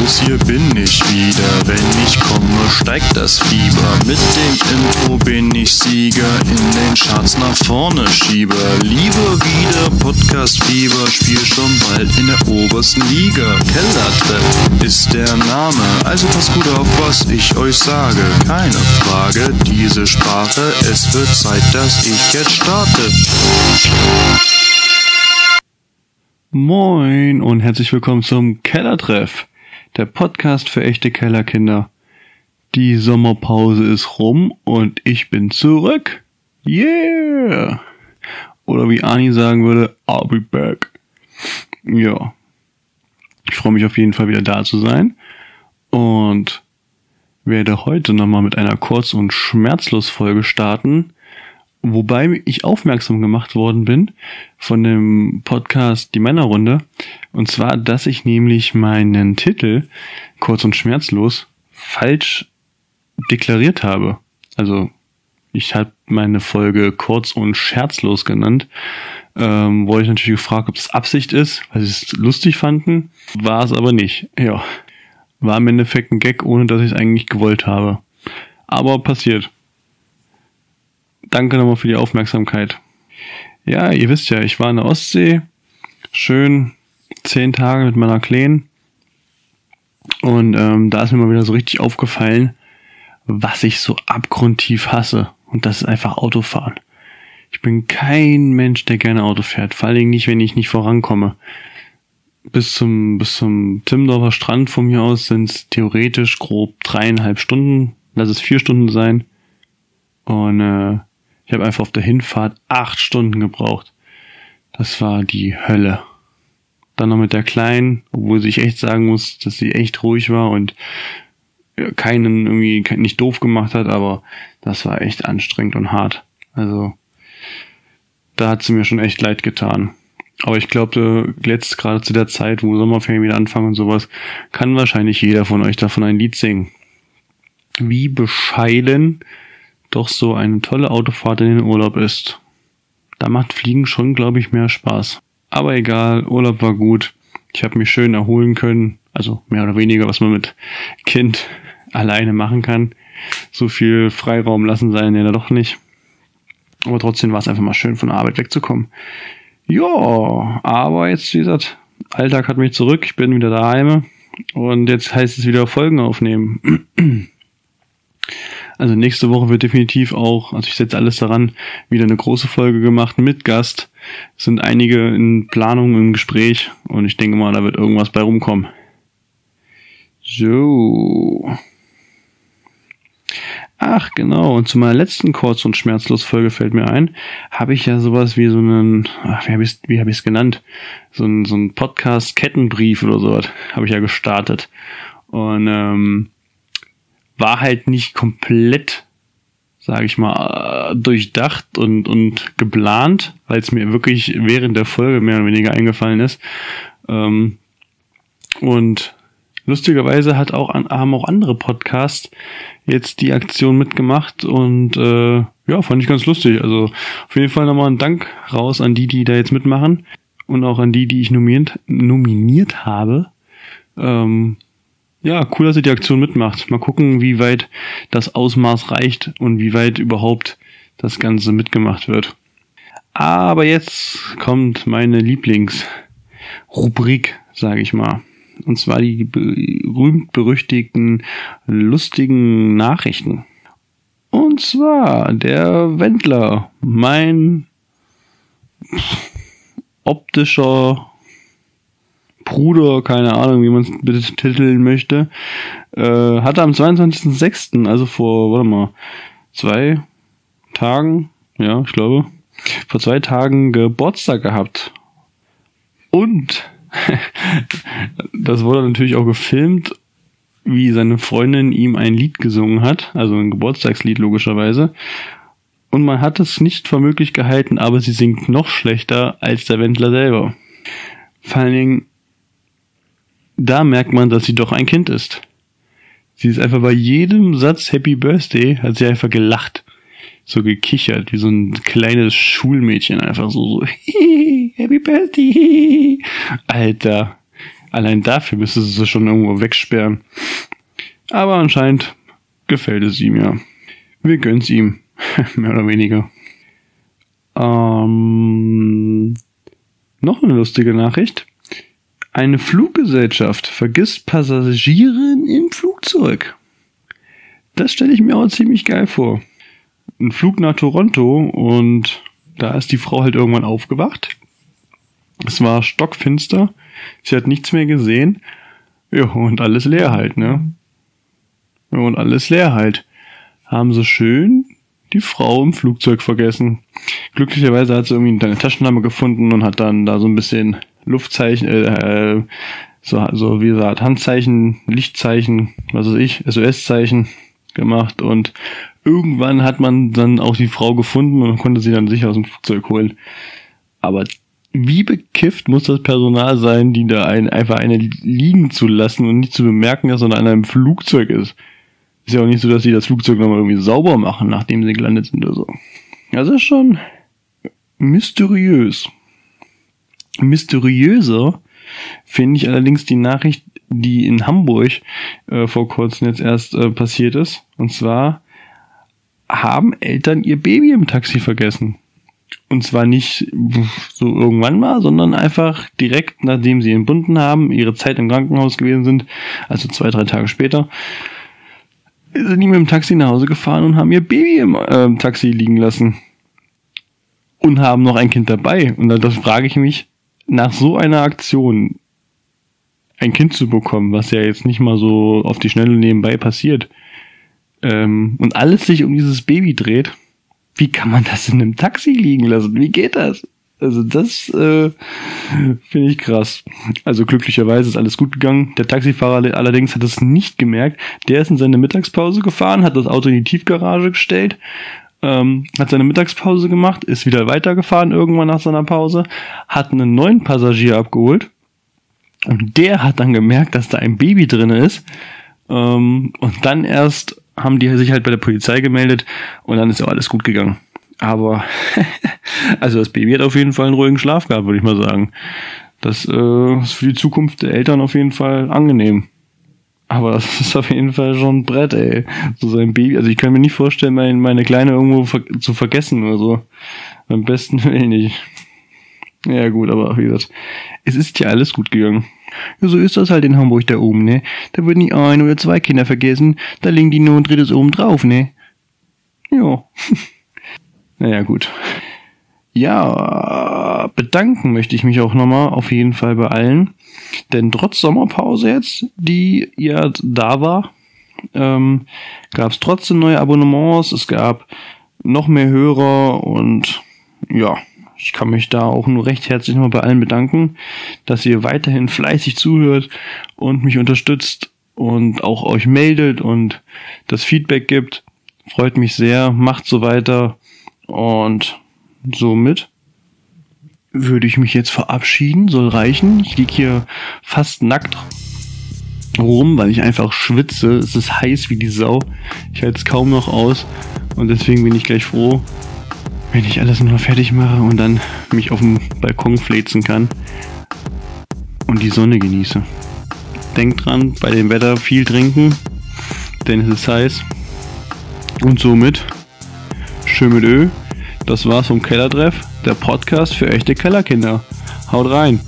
los, hier bin ich wieder. Wenn ich komme, steigt das Fieber. Mit dem Info bin ich Sieger, in den Charts nach vorne schiebe. Liebe wieder Podcast-Fieber, spiel schon bald in der obersten Liga. Kellertreff ist der Name, also pass gut auf, was ich euch sage. Keine Frage, diese Sprache, es wird Zeit, dass ich jetzt starte. Moin und herzlich willkommen zum Kellertreff, der Podcast für echte Kellerkinder. Die Sommerpause ist rum und ich bin zurück. Yeah! Oder wie Ani sagen würde, I'll be back. Ja. Ich freue mich auf jeden Fall wieder da zu sein und werde heute nochmal mit einer Kurz- und Schmerzlos-Folge starten, wobei ich aufmerksam gemacht worden bin von dem Podcast Die Männerrunde. Und zwar, dass ich nämlich meinen Titel kurz und schmerzlos falsch deklariert habe. Also ich habe meine Folge kurz und scherzlos genannt. Ähm, wurde ich natürlich gefragt, ob es Absicht ist, weil sie es lustig fanden. War es aber nicht. Ja. War im Endeffekt ein Gag, ohne dass ich es eigentlich gewollt habe. Aber passiert. Danke nochmal für die Aufmerksamkeit. Ja, ihr wisst ja, ich war in der Ostsee. Schön zehn Tage mit meiner Kleinen. Und ähm, da ist mir mal wieder so richtig aufgefallen, was ich so abgrundtief hasse. Und das ist einfach Autofahren. Ich bin kein Mensch, der gerne Auto fährt. Vor allen Dingen nicht, wenn ich nicht vorankomme. Bis zum, bis zum Timmendorfer Strand von mir aus sind es theoretisch grob dreieinhalb Stunden. Lass es vier Stunden sein. Und äh, ich habe einfach auf der Hinfahrt acht Stunden gebraucht. Das war die Hölle. Dann noch mit der Kleinen, obwohl ich echt sagen muss, dass sie echt ruhig war und keinen irgendwie nicht doof gemacht hat, aber das war echt anstrengend und hart. Also da hat sie mir schon echt leid getan. Aber ich glaube, jetzt gerade zu der Zeit, wo Sommerferien wieder anfangen und sowas, kann wahrscheinlich jeder von euch davon ein Lied singen. Wie bescheiden doch so eine tolle Autofahrt in den Urlaub ist. Da macht Fliegen schon, glaube ich, mehr Spaß. Aber egal, Urlaub war gut. Ich habe mich schön erholen können. Also mehr oder weniger, was man mit Kind alleine machen kann. So viel Freiraum lassen sein ja doch nicht. Aber trotzdem war es einfach mal schön, von der Arbeit wegzukommen. Ja, aber jetzt, wie gesagt, Alltag hat mich zurück. Ich bin wieder daheim. Und jetzt heißt es wieder Folgen aufnehmen. Also nächste Woche wird definitiv auch, also ich setze alles daran, wieder eine große Folge gemacht mit Gast. Es sind einige in Planung, im Gespräch und ich denke mal, da wird irgendwas bei rumkommen. So. Ach genau, und zu meiner letzten Kurz- und Schmerzlos-Folge fällt mir ein, habe ich ja sowas wie so einen, ach, wie habe ich es wie genannt? So ein, so ein Podcast-Kettenbrief oder sowas habe ich ja gestartet. Und ähm, war halt nicht komplett, sage ich mal, durchdacht und, und geplant, weil es mir wirklich während der Folge mehr oder weniger eingefallen ist. Ähm, und lustigerweise hat auch, haben auch andere Podcasts jetzt die Aktion mitgemacht und äh, ja, fand ich ganz lustig. Also auf jeden Fall nochmal ein Dank raus an die, die da jetzt mitmachen und auch an die, die ich nominiert, nominiert habe. Ähm, ja, cool, dass ihr die Aktion mitmacht. Mal gucken, wie weit das Ausmaß reicht und wie weit überhaupt das Ganze mitgemacht wird. Aber jetzt kommt meine Lieblingsrubrik, sage ich mal. Und zwar die berühmt-berüchtigten lustigen Nachrichten. Und zwar der Wendler, mein optischer Bruder, keine Ahnung, wie man es betiteln möchte, äh, hatte am 22.06., also vor, warte mal, zwei Tagen, ja, ich glaube, vor zwei Tagen Geburtstag gehabt. Und das wurde natürlich auch gefilmt, wie seine Freundin ihm ein Lied gesungen hat, also ein Geburtstagslied logischerweise. Und man hat es nicht für möglich gehalten, aber sie singt noch schlechter als der Wendler selber. Vor allen Dingen, da merkt man, dass sie doch ein Kind ist. Sie ist einfach bei jedem Satz Happy Birthday, hat sie einfach gelacht. So gekichert, wie so ein kleines Schulmädchen, einfach so, so Happy Birthday. Alter. Allein dafür müsste sie schon irgendwo wegsperren. Aber anscheinend gefällt es ihm ja. Wir gönnen's ihm. Mehr oder weniger. Ähm, noch eine lustige Nachricht. Eine Fluggesellschaft vergisst Passagieren im Flugzeug. Das stelle ich mir auch ziemlich geil vor. Ein Flug nach Toronto und da ist die Frau halt irgendwann aufgewacht. Es war stockfinster. Sie hat nichts mehr gesehen. Ja, und alles leer halt, ne? Ja, und alles leer halt. Haben sie schön die Frau im Flugzeug vergessen. Glücklicherweise hat sie irgendwie eine Taschenlampe gefunden und hat dann da so ein bisschen Luftzeichen, äh, so, so wie gesagt, Handzeichen, Lichtzeichen, was weiß ich, SOS-Zeichen gemacht und irgendwann hat man dann auch die Frau gefunden und konnte sie dann sicher aus dem Flugzeug holen. Aber wie bekifft muss das Personal sein, die da ein, einfach eine liegen zu lassen und nicht zu bemerken, dass er in einem Flugzeug ist? Ist ja auch nicht so, dass sie das Flugzeug nochmal irgendwie sauber machen, nachdem sie gelandet sind oder so. Das ist schon mysteriös. Mysteriöser finde ich allerdings die Nachricht, die in Hamburg äh, vor kurzem jetzt erst äh, passiert ist. Und zwar haben Eltern ihr Baby im Taxi vergessen. Und zwar nicht so irgendwann mal, sondern einfach direkt nachdem sie entbunden haben, ihre Zeit im Krankenhaus gewesen sind, also zwei, drei Tage später, sind die mit dem Taxi nach Hause gefahren und haben ihr Baby im äh, Taxi liegen lassen. Und haben noch ein Kind dabei. Und da frage ich mich, nach so einer Aktion ein Kind zu bekommen, was ja jetzt nicht mal so auf die Schnelle nebenbei passiert, ähm, und alles sich um dieses Baby dreht, wie kann man das in einem Taxi liegen lassen? Wie geht das? Also das äh, finde ich krass. Also glücklicherweise ist alles gut gegangen. Der Taxifahrer allerdings hat es nicht gemerkt. Der ist in seine Mittagspause gefahren, hat das Auto in die Tiefgarage gestellt, ähm, hat seine Mittagspause gemacht, ist wieder weitergefahren irgendwann nach seiner Pause, hat einen neuen Passagier abgeholt und der hat dann gemerkt, dass da ein Baby drin ist ähm, und dann erst haben die sich halt bei der Polizei gemeldet und dann ist auch alles gut gegangen. Aber, also das Baby hat auf jeden Fall einen ruhigen Schlaf gehabt, würde ich mal sagen. Das äh, ist für die Zukunft der Eltern auf jeden Fall angenehm. Aber das ist auf jeden Fall schon ein Brett, ey. So sein Baby. Also ich kann mir nicht vorstellen, meine, meine Kleine irgendwo ver zu vergessen oder so. Beim besten Willen nicht. Ja gut, aber wie gesagt, es ist ja alles gut gegangen. Ja, so ist das halt in Hamburg da oben, ne? Da würden die ein oder zwei Kinder vergessen, da legen die nur ein drittes oben drauf, ne? Ja. Naja, gut. Ja, bedanken möchte ich mich auch nochmal auf jeden Fall bei allen. Denn trotz Sommerpause jetzt, die ja da war, ähm, gab es trotzdem neue Abonnements, es gab noch mehr Hörer und ja, ich kann mich da auch nur recht herzlich nochmal bei allen bedanken, dass ihr weiterhin fleißig zuhört und mich unterstützt und auch euch meldet und das Feedback gibt. Freut mich sehr, macht so weiter und somit würde ich mich jetzt verabschieden, soll reichen. Ich liege hier fast nackt rum, weil ich einfach schwitze. Es ist heiß wie die Sau. Ich halte es kaum noch aus und deswegen bin ich gleich froh, wenn ich alles nur fertig mache und dann mich auf dem Balkon fläzen kann und die Sonne genieße. Denkt dran, bei dem Wetter viel trinken, denn es ist heiß. Und somit Schön mit Ö. Das war's vom Kellertreff, der Podcast für echte Kellerkinder. Haut rein!